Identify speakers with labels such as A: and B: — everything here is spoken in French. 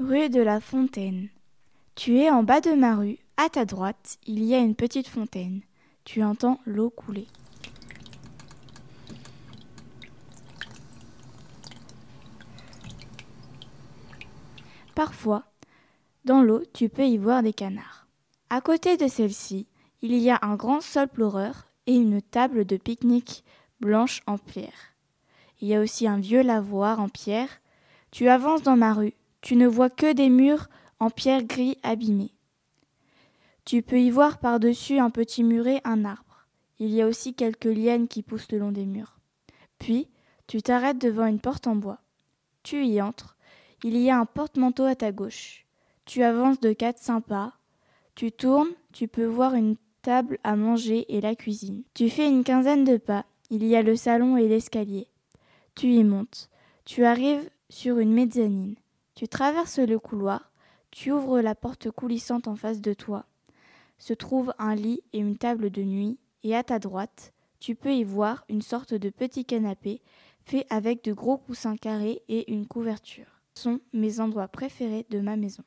A: Rue de la Fontaine. Tu es en bas de ma rue. À ta droite, il y a une petite fontaine. Tu entends l'eau couler. Parfois, dans l'eau, tu peux y voir des canards. À côté de celle-ci, il y a un grand sol pleureur et une table de pique-nique blanche en pierre. Il y a aussi un vieux lavoir en pierre. Tu avances dans ma rue, tu ne vois que des murs en pierre gris abîmés. Tu peux y voir par-dessus un petit muret un arbre. Il y a aussi quelques lianes qui poussent le long des murs. Puis, tu t'arrêtes devant une porte en bois. Tu y entres. Il y a un porte-manteau à ta gauche. Tu avances de quatre sympas. Tu tournes, tu peux voir une table à manger et la cuisine. Tu fais une quinzaine de pas. Il y a le salon et l'escalier. Tu y montes. Tu arrives sur une mezzanine. Tu traverses le couloir. Tu ouvres la porte coulissante en face de toi. Se trouve un lit et une table de nuit, et à ta droite, tu peux y voir une sorte de petit canapé fait avec de gros coussins carrés et une couverture. Ce sont mes endroits préférés de ma maison.